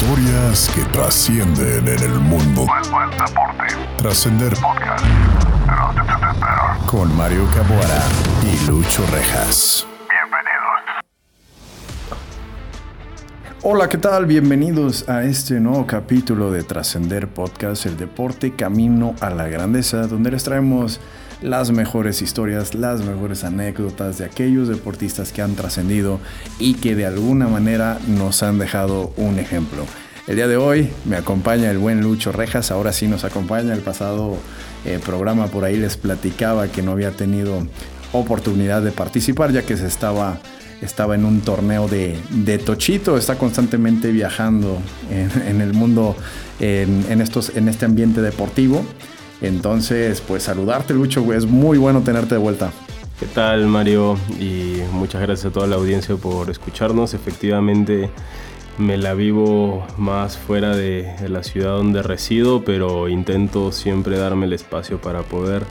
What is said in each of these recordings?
Historias que trascienden en el mundo deporte. Trascender Podcast. Con Mario Caboara y Lucho Rejas. Bienvenidos. Hola, ¿qué tal? Bienvenidos a este nuevo capítulo de Trascender Podcast, el deporte camino a la grandeza, donde les traemos las mejores historias, las mejores anécdotas de aquellos deportistas que han trascendido y que de alguna manera nos han dejado un ejemplo. El día de hoy me acompaña el buen Lucho Rejas, ahora sí nos acompaña. El pasado eh, programa por ahí les platicaba que no había tenido oportunidad de participar ya que se estaba, estaba en un torneo de, Tochito, está constantemente viajando en, el mundo, en, estos, en este ambiente deportivo. Entonces, pues saludarte, Lucho, güey. Es muy bueno tenerte de vuelta. ¿Qué tal, Mario? Y muchas gracias a toda la audiencia por escucharnos. Efectivamente, me la vivo más fuera de, la ciudad donde resido, pero intento siempre darme el espacio para poder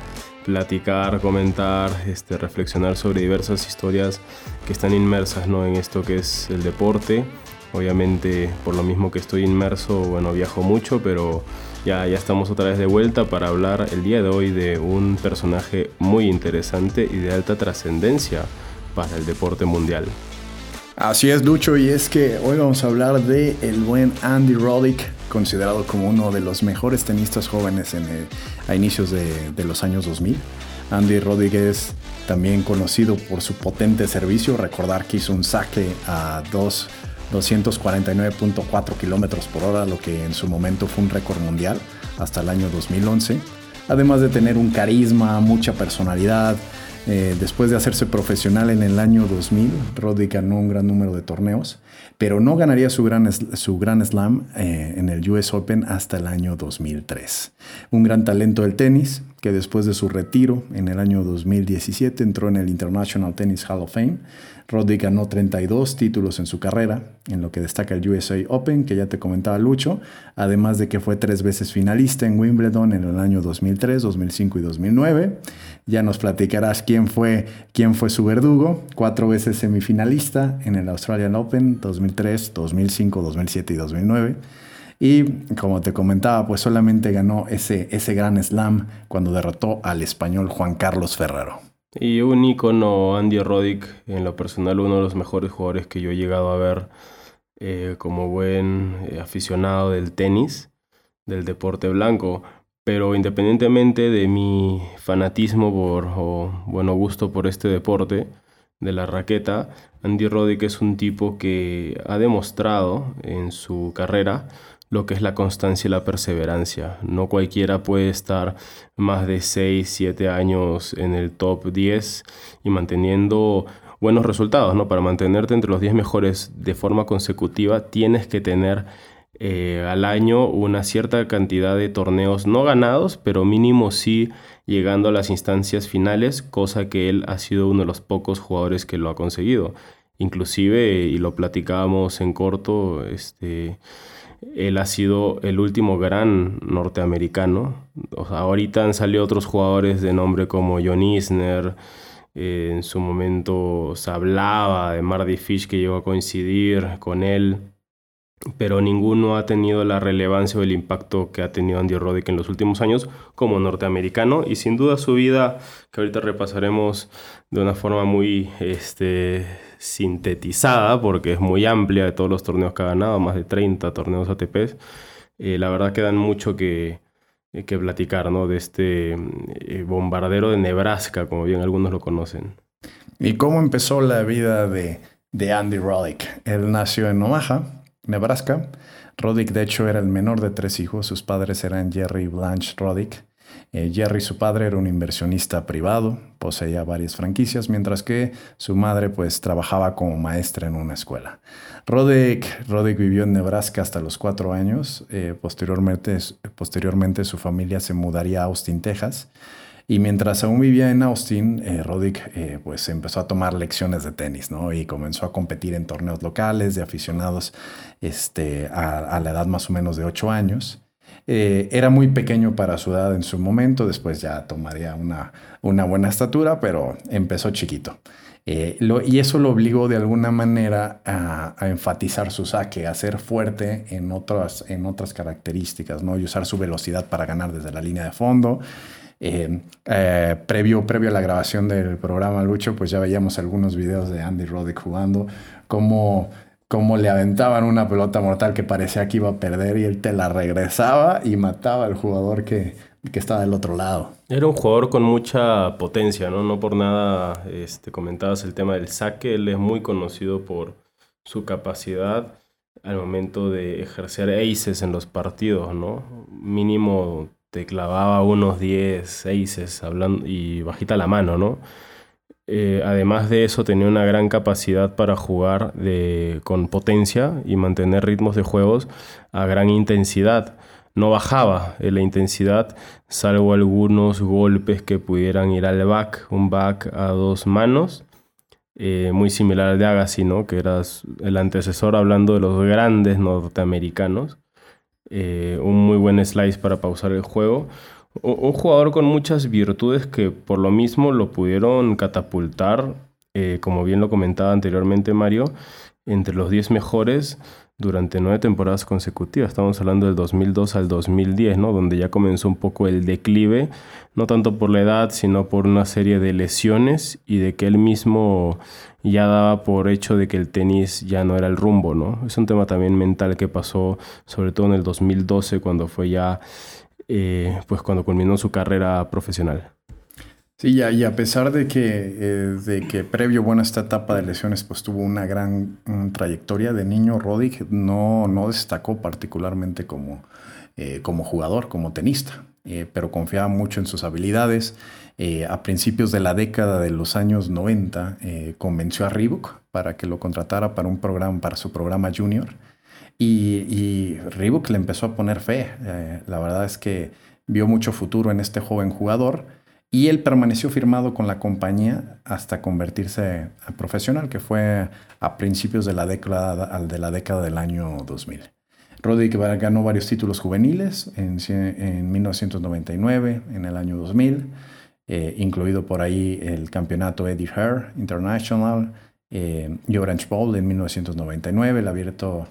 platicar, comentar, este, reflexionar sobre diversas historias que están inmersas ¿no? en esto que es el deporte. Obviamente, por lo mismo que estoy inmerso, bueno, viajo mucho, pero ya, ya estamos otra vez de vuelta para hablar el día de hoy de un personaje muy interesante y de alta trascendencia para el deporte mundial. Así es, Lucho, y es que hoy vamos a hablar de el buen Andy Roddick, considerado como uno de los mejores tenistas jóvenes en a inicios de, de, los años 2000. Andy Roddick es también conocido por su potente servicio, recordar que hizo un saque a dos 249.4 kilómetros por hora, lo que en su momento fue un récord mundial hasta el año 2011. Además de tener un carisma, mucha personalidad, eh, después de hacerse profesional en el año 2000, Roddy ganó un gran número de torneos, pero no ganaría su gran, su gran slam eh, en el US Open hasta el año 2003. Un gran talento del tenis, que después de su retiro en el año 2017 entró en el International Tennis Hall of Fame, Roddy ganó 32 títulos en su carrera, en lo que destaca el USA Open, que ya te comentaba Lucho, además de que fue tres veces finalista en Wimbledon en el año 2003, 2005 y 2009. Ya nos platicarás quién fue, quién fue su verdugo, cuatro veces semifinalista en el Australian Open 2003, 2005, 2007 y 2009. Y como te comentaba, pues solamente ganó ese, ese gran slam cuando derrotó al español Juan Carlos Ferrero. Y un icono, Andy Roddick, en lo personal uno de los mejores jugadores que yo he llegado a ver eh, como buen eh, aficionado del tenis, del deporte blanco. Pero independientemente de mi fanatismo por, o bueno, gusto por este deporte de la raqueta, Andy Roddick es un tipo que ha demostrado en su carrera lo que es la constancia y la perseverancia. No cualquiera puede estar más de 6, 7 años en el top 10 y manteniendo buenos resultados, ¿no? Para mantenerte entre los 10 mejores de forma consecutiva tienes que tener eh, al año una cierta cantidad de torneos no ganados, pero mínimo sí llegando a las instancias finales, cosa que él ha sido uno de los pocos jugadores que lo ha conseguido. Inclusive, y lo platicábamos en corto, este él ha sido el último gran norteamericano. ahorita han salido otros jugadores de nombre como John Isner. Eh, en su momento se hablaba de Marty Fish que llegó a coincidir con él, pero ninguno ha tenido la relevancia o el impacto que ha tenido Andy Roddick en los últimos años como norteamericano y sin duda su vida, que ahorita repasaremos de una forma muy este, sintetizada porque es muy amplia de todos los torneos que ha ganado, más de 30 torneos ATP. Eh, la verdad que dan mucho que, eh, que platicar, ¿no? De este eh, bombardero de Nebraska, como bien algunos lo conocen. ¿Y cómo empezó la vida de, de Andy Roddick? Él nació en Omaha, Nebraska. Roddick, de hecho, era el menor de tres hijos. Sus padres eran Jerry y Blanche Roddick. Eh, Jerry, su padre, era un inversionista privado, poseía varias franquicias, mientras que su madre pues trabajaba como maestra en una escuela. Roddick, vivió en Nebraska hasta los cuatro años. Eh, posteriormente, posteriormente su familia se mudaría a Austin, Texas. Y mientras aún vivía en Austin, eh, Roddick pues empezó a tomar lecciones de tenis, ¿no? Y comenzó a competir en torneos locales de aficionados este, a, a la edad más o menos de ocho años. Eh, era muy pequeño para su edad en su momento, después ya tomaría una, una buena estatura, pero empezó chiquito. Eh, y eso lo obligó de alguna manera a, enfatizar su saque, a ser fuerte en otras, en otras características, ¿no? y usar su velocidad para ganar desde la línea de fondo. Eh, eh, previo, previo a la grabación del programa Lucho, pues ya veíamos algunos videos de Andy Roddick jugando, cómo, cómo le aventaban una pelota mortal que parecía que iba a perder y él te la regresaba y mataba al jugador que, que estaba del otro lado. Era un jugador con mucha potencia, ¿no? No por nada este, comentabas el tema del saque. Él es muy conocido por su capacidad al momento de ejercer aces en los partidos, ¿no? Mínimo te clavaba unos 10 aces hablando, y bajita la mano, ¿no? Eh, además de eso tenía una gran capacidad para jugar de, con potencia y mantener ritmos de juegos a gran intensidad no bajaba en la intensidad, salvo algunos golpes que pudieran ir al back, un back a dos manos, eh, muy similar al de Agassi, ¿no? que era el antecesor hablando de los grandes norteamericanos. Eh, un muy buen slice para pausar el juego. Un, jugador con muchas virtudes que por lo mismo lo pudieron catapultar, eh, como bien lo comentaba anteriormente Mario, entre los 10 mejores durante nueve temporadas consecutivas. Estamos hablando del 2002 al 2010, ¿no? Donde ya comenzó un poco el declive, no tanto por la edad, sino por una serie de lesiones y de que él mismo ya daba por hecho de que el tenis ya no era el rumbo, ¿no? Es un tema también mental que pasó, sobre todo en el 2012, cuando fue ya, eh, pues cuando culminó su carrera profesional. Sí, y a pesar de que, eh, de que previo bueno, a esta etapa de lesiones pues tuvo una gran trayectoria de niño, Roddick no, no destacó particularmente como, eh, como jugador, como tenista, eh, pero confiaba mucho en sus habilidades. a principios de la década de los años 90 convenció a Reebok para que lo contratara para un programa, para su programa junior. Y, y Reebok le empezó a poner fe. la verdad es que vio mucho futuro en este joven jugador y él permaneció firmado con la compañía hasta convertirse a profesional, que fue a principios de la década, de la década del año 2000. Roddick ganó varios títulos juveniles en, en 1999, en el año 2000, eh, incluido por ahí el campeonato Eddie Hare International eh, y Orange Bowl en 1999, el abierto,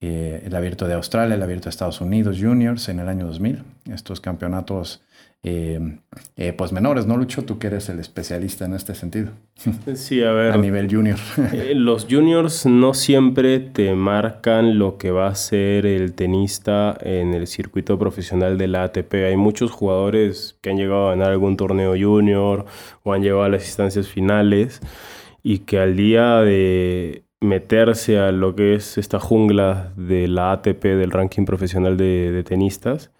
eh, el abierto de Australia, el abierto de Estados Unidos Juniors en el año 2000. Estos campeonatos eh, eh, pues menores, ¿no, Lucho? Tú que eres el especialista en este sentido. Sí, a ver. a nivel junior. Eh, los juniors no siempre te marcan lo que va a ser el tenista en el circuito profesional de la ATP. Hay muchos jugadores que han llegado a ganar algún torneo junior o han llegado a las instancias finales y que al día de meterse a lo que es esta jungla de la ATP, del ranking profesional de tenistas,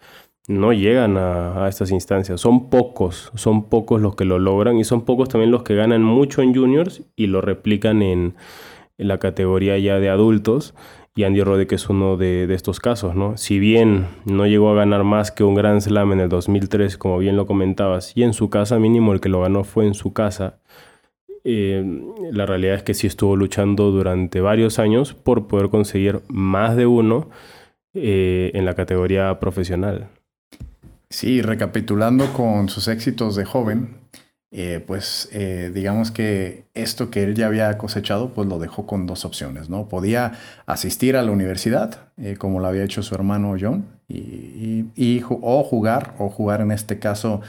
no llegan a, estas instancias. Son pocos, son pocos los que lo logran y son pocos también los que ganan mucho en juniors y lo replican en, la categoría ya de adultos. Y Andy Roddick es uno de, estos casos, ¿no? Si bien no llegó a ganar más que un Grand Slam en el 2003, como bien lo comentabas, y en su casa mínimo el que lo ganó fue en su casa, eh, la realidad es que sí estuvo luchando durante varios años por poder conseguir más de uno eh, en la categoría profesional. Sí, recapitulando con sus éxitos de joven, eh, pues eh, digamos que esto que él ya había cosechado, pues lo dejó con dos opciones, ¿no? Podía asistir a la universidad, eh, como lo había hecho su hermano John, y, o jugar, o jugar en este caso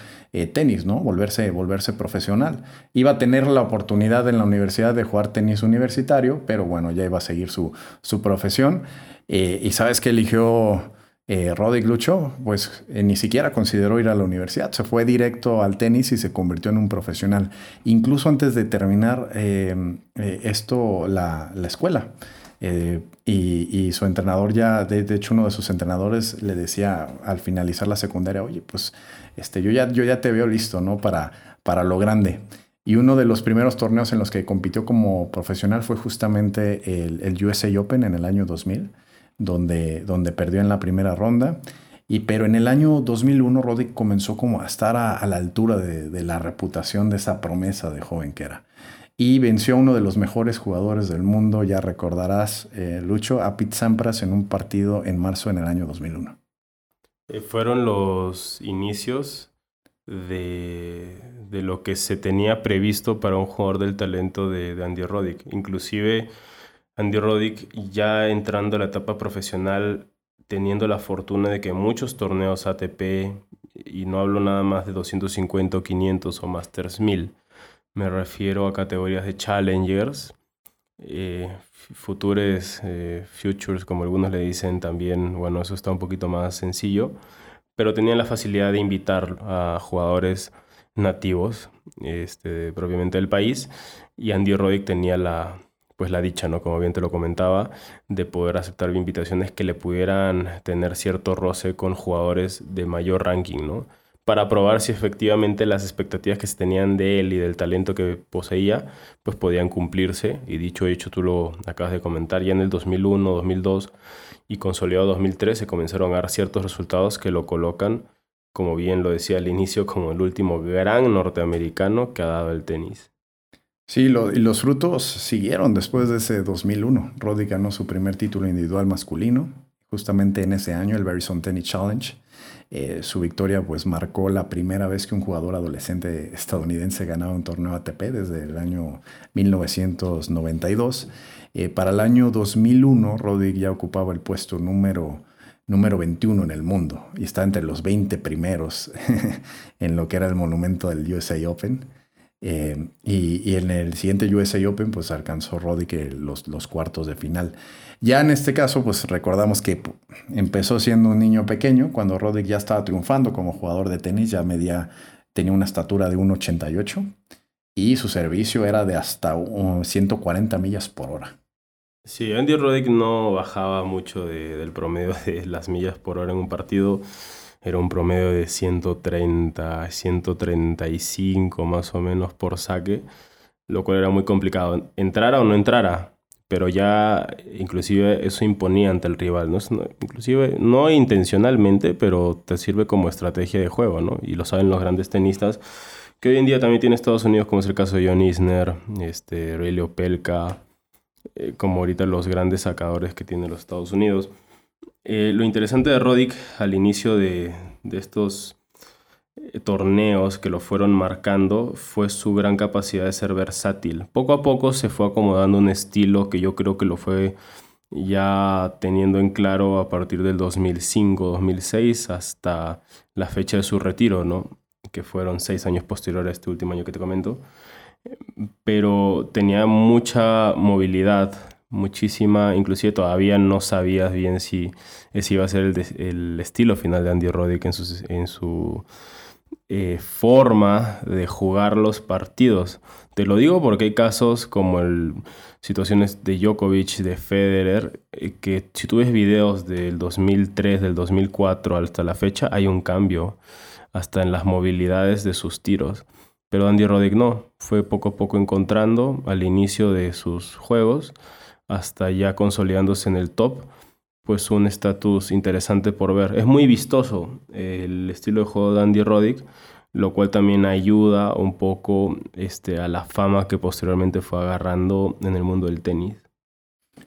tenis, ¿no? Volverse, volverse profesional. Iba a tener la oportunidad en la universidad de jugar tenis universitario, pero bueno, ya iba a seguir su, su profesión. y sabes que eligió eh, Roddick Lucho, pues eh, ni siquiera consideró ir a la universidad, se fue directo al tenis y se convirtió en un profesional, incluso antes de terminar eh, eh, esto, la, escuela. Y, su entrenador ya, de, hecho uno de sus entrenadores le decía al finalizar la secundaria, oye, pues este, yo, ya, yo ya te veo listo, ¿no? Para, para lo grande. Y uno de los primeros torneos en los que compitió como profesional fue justamente el, el USA Open en el año 2000 donde, donde perdió en la primera ronda. Y, pero en el año 2001 Roddick comenzó como a estar a, la altura de, la reputación de esa promesa de joven que era. Y venció a uno de los mejores jugadores del mundo, ya recordarás, eh, Lucho, a Pete Sampras en un partido en marzo en el año 2001. Eh, fueron los inicios de, lo que se tenía previsto para un jugador del talento de, de Andy Roddick. Inclusive Andy Roddick ya entrando a la etapa profesional teniendo la fortuna de que muchos torneos ATP, y no hablo nada más de 250 o 500 o Masters 1000, me refiero a categorías de challengers, eh, futures, eh, futures, como algunos le dicen también, bueno, eso está un poquito más sencillo, pero tenían la facilidad de invitar a jugadores nativos, este, propiamente del país, y Andy Roddick tenía la, pues la dicha, ¿no? Como bien te lo comentaba, de poder aceptar invitaciones que le pudieran tener cierto roce con jugadores de mayor ranking, ¿no? Para probar si efectivamente las expectativas que se tenían de él y del talento que poseía, pues podían cumplirse. Y dicho hecho, tú lo acabas de comentar, ya en el 2001, 2002 y consolidado 2003 se comenzaron a dar ciertos resultados que lo colocan, como bien lo decía al inicio, como el último gran norteamericano que ha dado el tenis. Sí, y los frutos siguieron después de ese 2001. Roddy ganó su primer título individual masculino, justamente en ese año, el Verizon Tennis Challenge. Eh, su victoria pues marcó la primera vez que un jugador adolescente estadounidense ganaba un torneo ATP desde el año 1992. Eh, para el año 2001, Roddick ya ocupaba el puesto número, número 21 en el mundo y está entre los 20 primeros en lo que era el monumento del USA Open. Eh, y, en el siguiente USA Open, pues alcanzó Roddick los, los cuartos de final. Ya en este caso, pues recordamos que empezó siendo un niño pequeño, cuando Roddick ya estaba triunfando como jugador de tenis, ya tenía una estatura de 1,88 y su servicio era de hasta 140 millas por hora. Sí, Andy Roddick no bajaba mucho del promedio de las millas por hora en un partido era un promedio de 130, 135 más o menos por saque, lo cual era muy complicado. Entrara o no entrara, pero ya inclusive eso imponía ante el rival, ¿no? Inclusive no intencionalmente, pero te sirve como estrategia de juego, ¿no? Y lo saben los grandes tenistas, que hoy en día también tiene Estados Unidos, como es el caso de John Isner, este, Ray Opelka, eh, como ahorita los grandes sacadores que tiene los Estados Unidos. Eh, lo interesante de Roddick al inicio de, estos eh, torneos que lo fueron marcando fue su gran capacidad de ser versátil. Poco a poco se fue acomodando un estilo que yo creo que lo fue ya teniendo en claro a partir del 2005-2006 hasta la fecha de su retiro, ¿no? que fueron seis años posteriores a este último año que te comento. Pero tenía mucha movilidad, muchísima, inclusive todavía no sabías bien si ese iba a ser el, estilo final de Andy Roddick en su, en su eh, forma de jugar los partidos. Te lo digo porque hay casos como el, situaciones de Djokovic, de Federer, eh, que si tú ves videos del 2003, del 2004 hasta la fecha, hay un cambio hasta en las movilidades de sus tiros. Pero Andy Roddick no, fue poco a poco encontrando al inicio de sus juegos hasta ya consolidándose en el top, pues un estatus interesante por ver. Es muy vistoso el estilo de juego de Andy Roddick, lo cual también ayuda un poco este, a la fama que posteriormente fue agarrando en el mundo del tenis.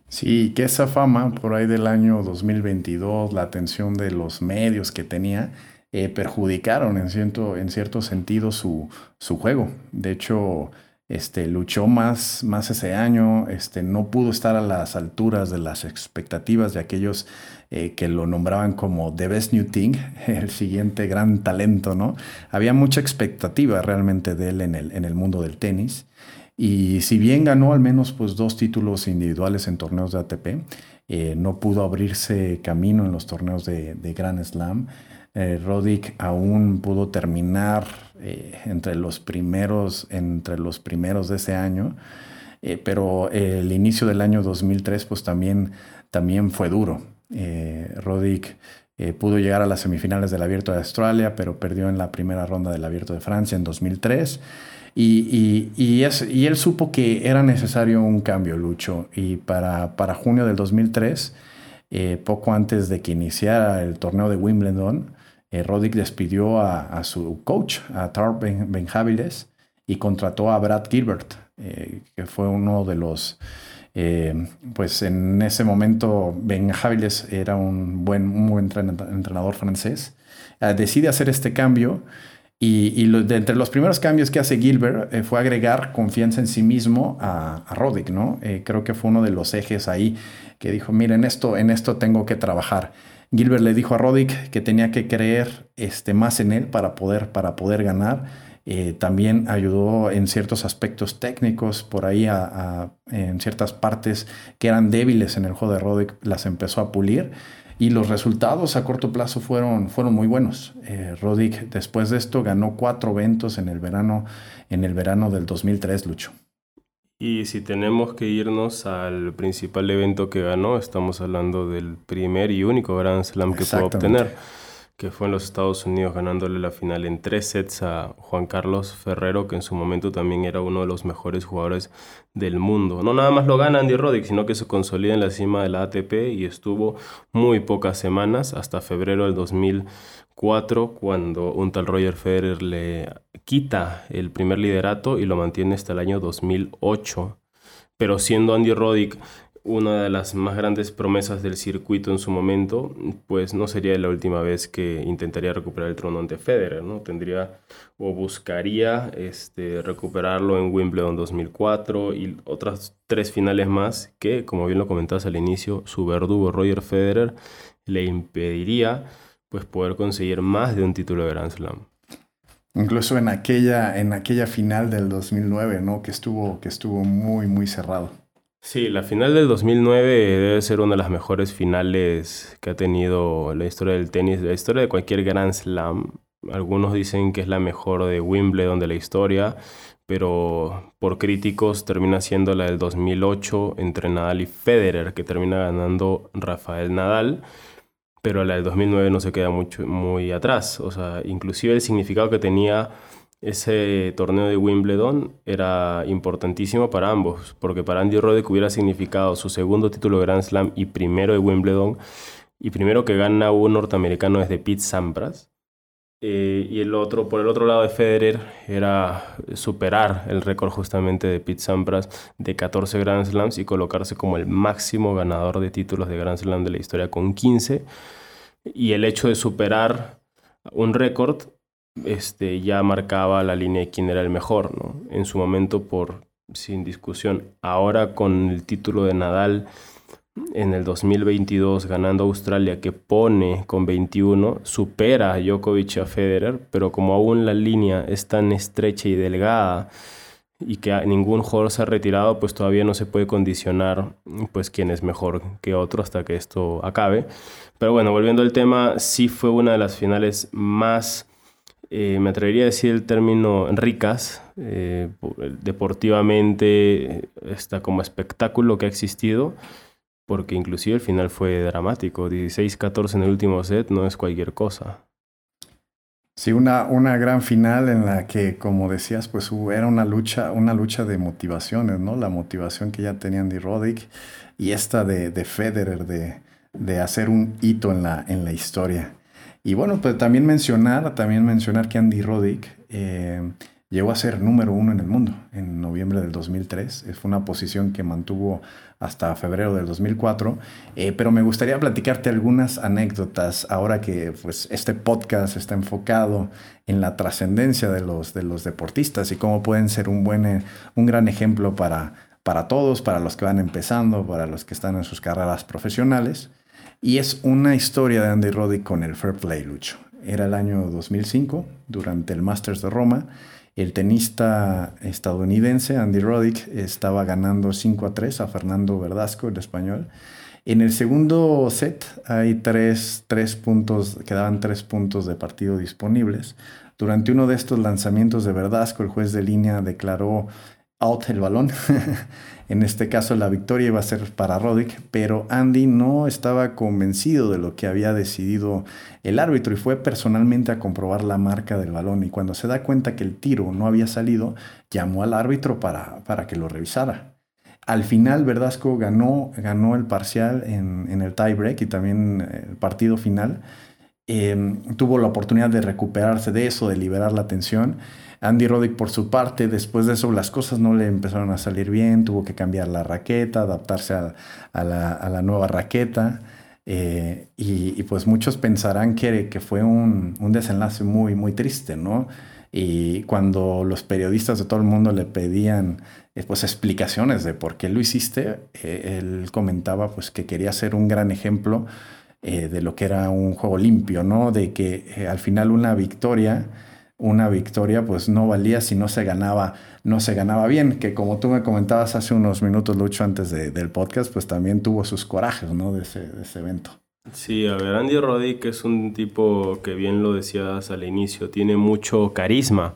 Sí, que esa fama por ahí del año 2022, la atención de los medios que tenía, eh, perjudicaron en cierto, en sentido su, su juego. De hecho, este, luchó más, más ese año, este, no pudo estar a las alturas de las expectativas de aquellos eh, que lo nombraban como The Best New Thing, el siguiente gran talento, ¿no? Había mucha expectativa realmente de él en el, en el mundo del tenis. Y si bien ganó al menos pues, dos títulos individuales en torneos de ATP, eh, no pudo abrirse camino en los torneos de, de Grand Slam. Eh, Roddick aún pudo terminar eh, entre, los primeros, entre los primeros de ese año, eh, pero el inicio del año 2003 pues también, también fue duro. Roddick pudo llegar a las semifinales del Abierto de Australia, pero perdió en la primera ronda del Abierto de Francia en 2003. Y, y, él supo que era necesario un cambio, Lucho. Y para, para junio del 2003, poco antes de que iniciara el torneo de Wimbledon, eh, Roddick despidió a, su coach, a Tar Benjaviles, y contrató a Brad Gilbert, eh, que fue uno de los, eh, pues en ese momento Benjaviles era un buen, un buen entrenador francés. decide hacer este cambio Y, entre los primeros cambios que hace Gilbert eh, fue agregar confianza en sí mismo a, a Roddick, ¿no? Eh, creo que fue uno de los ejes ahí que dijo, miren, esto, en esto tengo que trabajar. Gilbert le dijo a Roddick que tenía que creer este, más en él para poder, para poder ganar. Eh, también ayudó en ciertos aspectos técnicos, por ahí en ciertas partes que eran débiles en el juego de Roddick, las empezó a pulir y los resultados a corto plazo fueron, fueron muy buenos. Eh, Roddick después de esto ganó cuatro eventos en el verano, en el verano del 2003, Lucho. Y si tenemos que irnos al principal evento que ganó, estamos hablando del primer y único Grand Slam que pudo obtener que fue en los Estados Unidos ganándole la final en tres sets a Juan Carlos Ferrero, que en su momento también era uno de los mejores jugadores del mundo. No nada más lo gana Andy Roddick, sino que se consolida en la cima de la ATP y estuvo muy pocas semanas, hasta febrero del 2004, cuando un tal Roger Federer le quita el primer liderato y lo mantiene hasta el año 2008. Pero siendo Andy Roddick una de las más grandes promesas del circuito en su momento, pues no sería la última vez que intentaría recuperar el trono ante Federer, ¿no? Tendría o buscaría este, recuperarlo en Wimbledon 2004 y otras tres finales más que, como bien lo comentabas al inicio, su verdugo Roger Federer le impediría pues poder conseguir más de un título de Grand Slam. Incluso en aquella, en aquella final del 2009, ¿no? Que estuvo, que estuvo muy, muy cerrado. Sí, la final del 2009 debe ser una de las mejores finales que ha tenido la historia del tenis, la historia de cualquier Grand Slam. Algunos dicen que es la mejor de Wimbledon de la historia, pero por críticos termina siendo la del 2008 entre Nadal y Federer, que termina ganando Rafael Nadal, pero la del 2009 no se queda mucho, muy atrás. O sea, inclusive el significado que tenía ese torneo de Wimbledon era importantísimo para ambos, porque para Andy Roddick hubiera significado su segundo título de Grand Slam y primero de Wimbledon, y primero que gana un norteamericano desde Pete Sampras, eh, y el otro, por el otro lado de Federer, era superar el récord justamente de Pete Sampras de 14 Grand Slams y colocarse como el máximo ganador de títulos de Grand Slam de la historia con 15. Y el hecho de superar un récord este, ya marcaba la línea de quién era el mejor, ¿no? En su momento, por sin discusión. Ahora con el título de Nadal en el 2022 ganando Australia que pone con 21, supera a Djokovic a Federer, pero como aún la línea es tan estrecha y delgada y que ningún jugador se ha retirado, pues todavía no se puede condicionar pues quién es mejor que otro hasta que esto acabe. Pero bueno, volviendo al tema, sí fue una de las finales más eh, me atrevería a decir el término ricas, eh, deportivamente, está como espectáculo que ha existido, porque inclusive el final fue dramático, 16-14 en el último set no es cualquier cosa. Sí, una, una gran final en la que, como decías, pues era una lucha, una lucha de motivaciones, ¿no? La motivación que ya tenían de Roddick y esta de, de Federer de, de hacer un hito en la, en la historia. Y bueno, pues también mencionar, también mencionar que Andy Roddick eh, llegó a ser número uno en el mundo en noviembre del 2003. Fue una posición que mantuvo hasta febrero del 2004. Eh, pero me gustaría platicarte algunas anécdotas ahora que pues, este podcast está enfocado en la trascendencia de los, de los deportistas y cómo pueden ser un, buen, eh, un gran ejemplo para, para todos, para los que van empezando, para los que están en sus carreras profesionales. Y es una historia de Andy Roddick con el Fair Play, Lucho. Era el año 2005, durante el Masters de Roma. El tenista estadounidense Andy Roddick estaba ganando 5 a 3 a Fernando Verdasco, el español. En el segundo set hay tres, tres puntos, quedaban tres puntos de partido disponibles. Durante uno de estos lanzamientos de Verdasco, el juez de línea declaró out el balón. en este caso la victoria iba a ser para Roddick, pero Andy no estaba convencido de lo que había decidido el árbitro y fue personalmente a comprobar la marca del balón y cuando se da cuenta que el tiro no había salido, llamó al árbitro para, para que lo revisara. Al final Verdasco ganó, ganó el parcial en, en el tiebreak y también eh, el partido final. Em, tuvo la oportunidad de recuperarse de eso, de liberar la tensión Andy Roddick por su parte, después de eso las cosas no le empezaron a salir bien, tuvo que cambiar la raqueta, adaptarse a, la, nueva raqueta. Eh, y, pues muchos pensarán que, fue un, desenlace muy, muy triste, ¿no? Y cuando los periodistas de todo el mundo le pedían eh, pues explicaciones de por qué lo hiciste, eh, él comentaba pues que quería ser un gran ejemplo de lo que era un juego limpio, ¿no? De que al final una victoria una victoria pues no valía si no se ganaba, no se ganaba bien, que como tú me comentabas hace unos minutos, Lucho, antes del podcast, pues también tuvo sus corajes, ¿no? De ese, evento. Sí, a ver, Andy Roddick es un tipo que bien lo decías al inicio, tiene mucho carisma.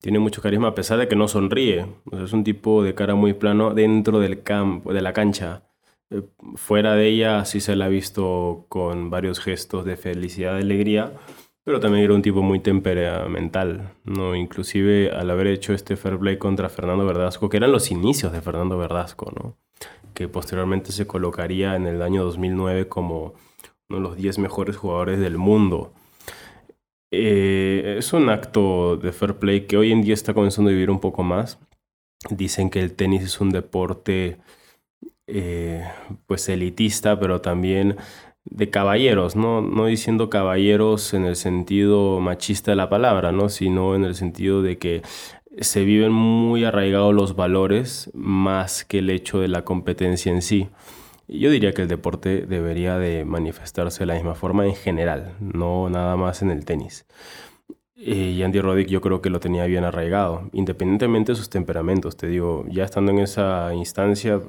Tiene mucho carisma a pesar de que no sonríe. es un tipo de cara muy plano dentro del campo, de la cancha. Eh, fuera de ella sí se la ha visto con varios gestos de felicidad y alegría pero también era un tipo muy temperamental, ¿no? Inclusive al haber hecho este fair play contra Fernando Verdasco, que eran los inicios de Fernando Verdasco, ¿no? Que posteriormente se colocaría en el año 2009 como uno de los 10 mejores jugadores del mundo. Eh, es un acto de fair play que hoy en día está comenzando a vivir un poco más. Dicen que el tenis es un deporte eh, pues elitista, pero también de caballeros, ¿no? no diciendo caballeros en el sentido machista de la palabra, ¿no? sino en el sentido de que se viven muy arraigados los valores más que el hecho de la competencia en sí. Yo diría que el deporte debería de manifestarse de la misma forma en general, no nada más en el tenis. Y Andy Roddick yo creo que lo tenía bien arraigado, independientemente de sus temperamentos. Te digo, ya estando en esa instancia,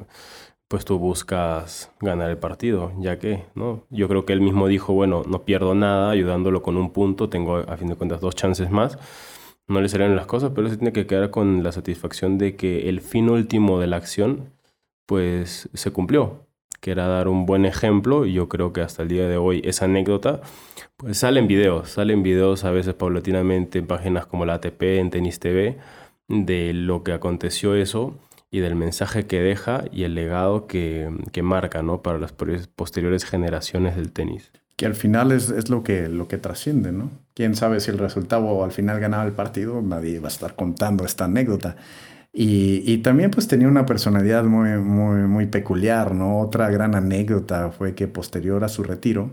pues tú buscas ganar el partido, ya que, ¿no? Yo creo que él mismo dijo, bueno, no pierdo nada ayudándolo con un punto, tengo a fin de cuentas dos chances más, no le salieron las cosas, pero se tiene que quedar con la satisfacción de que el fin último de la acción, pues se cumplió, que era dar un buen ejemplo, y yo creo que hasta el día de hoy esa anécdota, pues salen videos, salen videos a veces paulatinamente en páginas como la ATP, en Tenis TV, de lo que aconteció eso, y del mensaje que deja y el legado que, marca ¿no? para las posteriores generaciones del tenis. Que al final es, es, lo que, lo que trasciende, ¿no? Quién sabe si el resultado al final ganaba el partido, nadie va a estar contando esta anécdota. Y, y, también pues tenía una personalidad muy, muy, muy peculiar, ¿no? Otra gran anécdota fue que posterior a su retiro,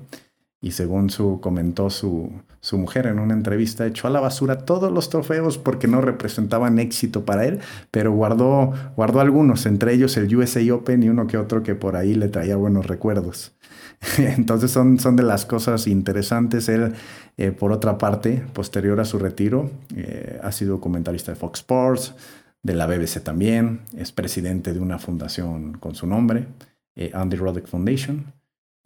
y según su, comentó su, su, mujer en una entrevista, echó a la basura todos los trofeos porque no representaban éxito para él, pero guardó, guardó algunos, entre ellos el USA Open y uno que otro que por ahí le traía buenos recuerdos. Entonces son, son de las cosas interesantes. Él, eh, por otra parte, posterior a su retiro, eh, ha sido comentarista de Fox Sports, de la BBC también, es presidente de una fundación con su nombre, eh, Andy Roddick Foundation.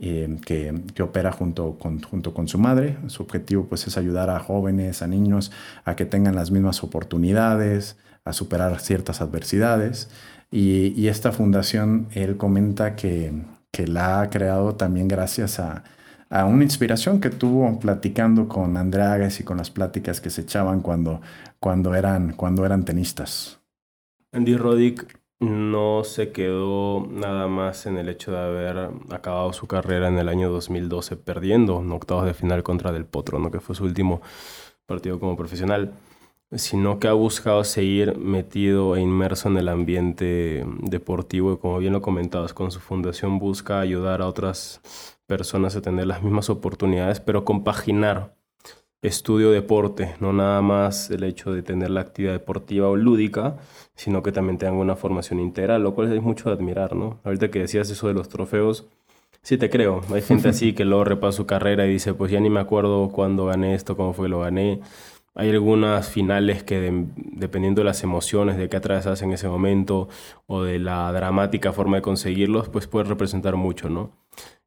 Eh, que, opera junto con, junto con su madre. Su objetivo pues, es ayudar a jóvenes, a niños, a que tengan las mismas oportunidades, a superar ciertas adversidades. Y, esta fundación, él comenta que, que, la ha creado también gracias a, a, una inspiración que tuvo platicando con Andrea Agas y con las pláticas que se echaban cuando, cuando, eran, cuando eran tenistas. Andy Roddick no se quedó nada más en el hecho de haber acabado su carrera en el año 2012 perdiendo en octavos de final contra Del Potro, ¿no? que fue su último partido como profesional, sino que ha buscado seguir metido e inmerso en el ambiente deportivo y como bien lo comentabas, con su fundación busca ayudar a otras personas a tener las mismas oportunidades, pero compaginar estudio deporte, no nada más el hecho de tener la actividad deportiva o lúdica, sino que también tengan una formación integral, lo cual es mucho de admirar, ¿no? Ahorita que decías eso de los trofeos, sí te creo, hay gente así que luego repasa su carrera y dice, pues ya ni me acuerdo cuándo gané esto, cómo fue que lo gané. Hay algunas finales que dependiendo de las emociones de qué atravesas en ese momento o de la dramática forma de conseguirlos, pues puede representar mucho, ¿no?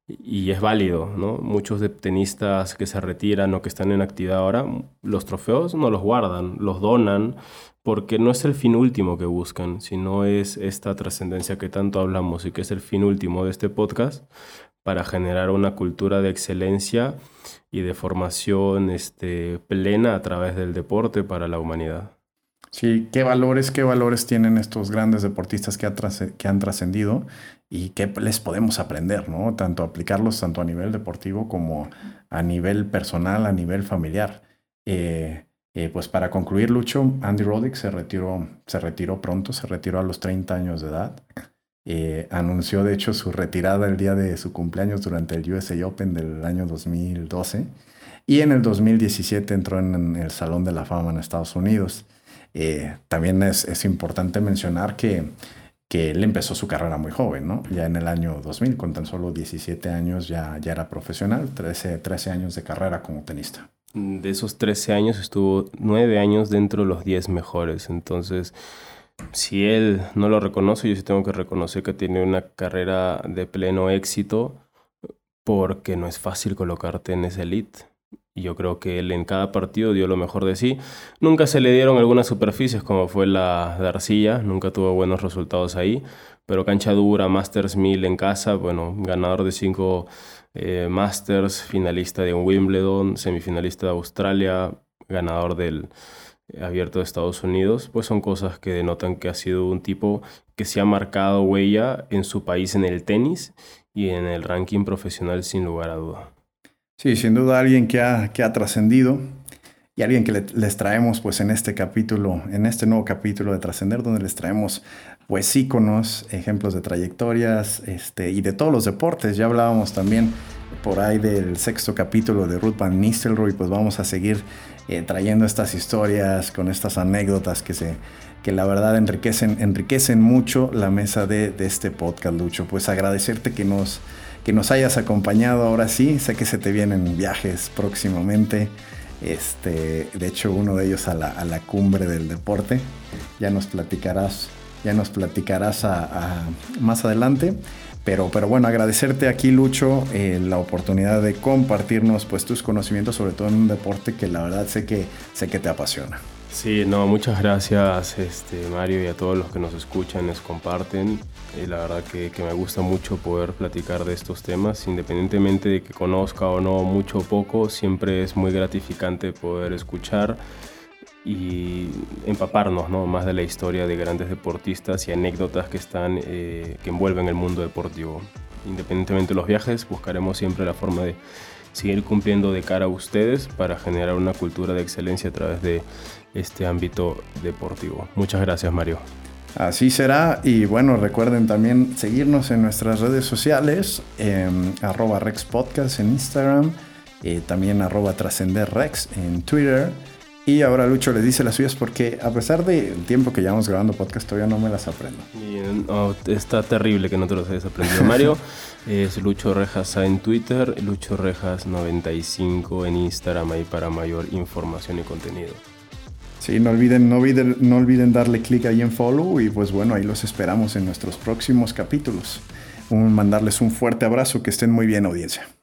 Y es válido, ¿no? Muchos de tenistas que se retiran o que están en actividad ahora, los trofeos no los guardan, los donan, porque no es el fin último que buscan, sino es esta trascendencia que tanto hablamos y que es el fin último de este podcast para generar una cultura de excelencia y de formación este, plena a través del deporte para la humanidad. Sí, qué valores, qué valores tienen estos grandes deportistas que, han trascendido y qué les podemos aprender, ¿no? Tanto aplicarlos tanto a nivel deportivo como a nivel personal, a nivel familiar. Eh, eh, pues para concluir, Lucho, Andy Roddick se retiró, se retiró pronto, se retiró a los 30 años de edad. Eh, anunció de hecho su retirada el día de su cumpleaños durante el USA Open del año 2012 y en el 2017 entró en, el Salón de la Fama en Estados Unidos. Eh, también es, importante mencionar que, que él empezó su carrera muy joven, ¿no? Ya en el año 2000, con tan solo 17 años ya, ya era profesional, 13, 13 años de carrera como tenista. De esos 13 años estuvo 9 años dentro de los 10 mejores, entonces si él no lo reconoce, yo sí tengo que reconocer que tiene una carrera de pleno éxito porque no es fácil colocarte en esa elite. Y yo creo que él en cada partido dio lo mejor de sí. Nunca se le dieron algunas superficies como fue la de Arcilla, nunca tuvo buenos resultados ahí, pero cancha dura, Masters 1000 en casa, bueno, ganador de cinco eh, Masters, finalista de Wimbledon, semifinalista de Australia, ganador del abierto de Estados Unidos, pues son cosas que denotan que ha sido un tipo que se ha marcado huella en su país en el tenis y en el ranking profesional sin lugar a duda. Sí, sin duda alguien que ha, que ha trascendido y alguien que les traemos pues en este capítulo, en este nuevo capítulo de Trascender, donde les traemos pues íconos, ejemplos de trayectorias este, y de todos los deportes. Ya hablábamos también por ahí del sexto capítulo de Ruth Van Nistelrooy, pues vamos a seguir eh, trayendo estas historias con estas anécdotas que se que la verdad enriquecen, enriquecen mucho la mesa de, de este podcast, Lucho. Pues agradecerte que nos que nos hayas acompañado ahora sí. Sé que se te vienen viajes próximamente. Este, de hecho, uno de ellos a la, a la cumbre del deporte. Ya nos platicarás, ya nos platicarás a, más adelante. Pero, pero, bueno, agradecerte aquí, Lucho, eh, la oportunidad de compartirnos pues, tus conocimientos, sobre todo en un deporte que la verdad sé que, sé que te apasiona. Sí, no, muchas gracias este, Mario y a todos los que nos escuchan, nos comparten. Y la verdad que, me gusta mucho poder platicar de estos temas, independientemente de que conozca o no mucho o poco, siempre es muy gratificante poder escuchar y empaparnos ¿no? más de la historia de grandes deportistas y anécdotas que, están, eh, que envuelven el mundo deportivo. Independientemente de los viajes, buscaremos siempre la forma de seguir cumpliendo de cara a ustedes para generar una cultura de excelencia a través de este ámbito deportivo. Muchas gracias, Mario. Así será y bueno, recuerden también seguirnos en nuestras redes sociales, arroba Rex Podcast en Instagram, eh, también arroba Trascender Rex en Twitter. Y ahora Lucho les dice las suyas porque a pesar del tiempo que llevamos grabando podcast todavía no me las aprendo. está terrible que no te los hayas aprendido. Mario es Lucho Rejas en Twitter, Lucho Rejas 95 en Instagram ahí para mayor información y contenido. Sí, no olviden, no olviden, no olviden darle clic ahí en follow y pues bueno, ahí los esperamos en nuestros próximos capítulos. Un, mandarles un fuerte abrazo, que estén muy bien audiencia.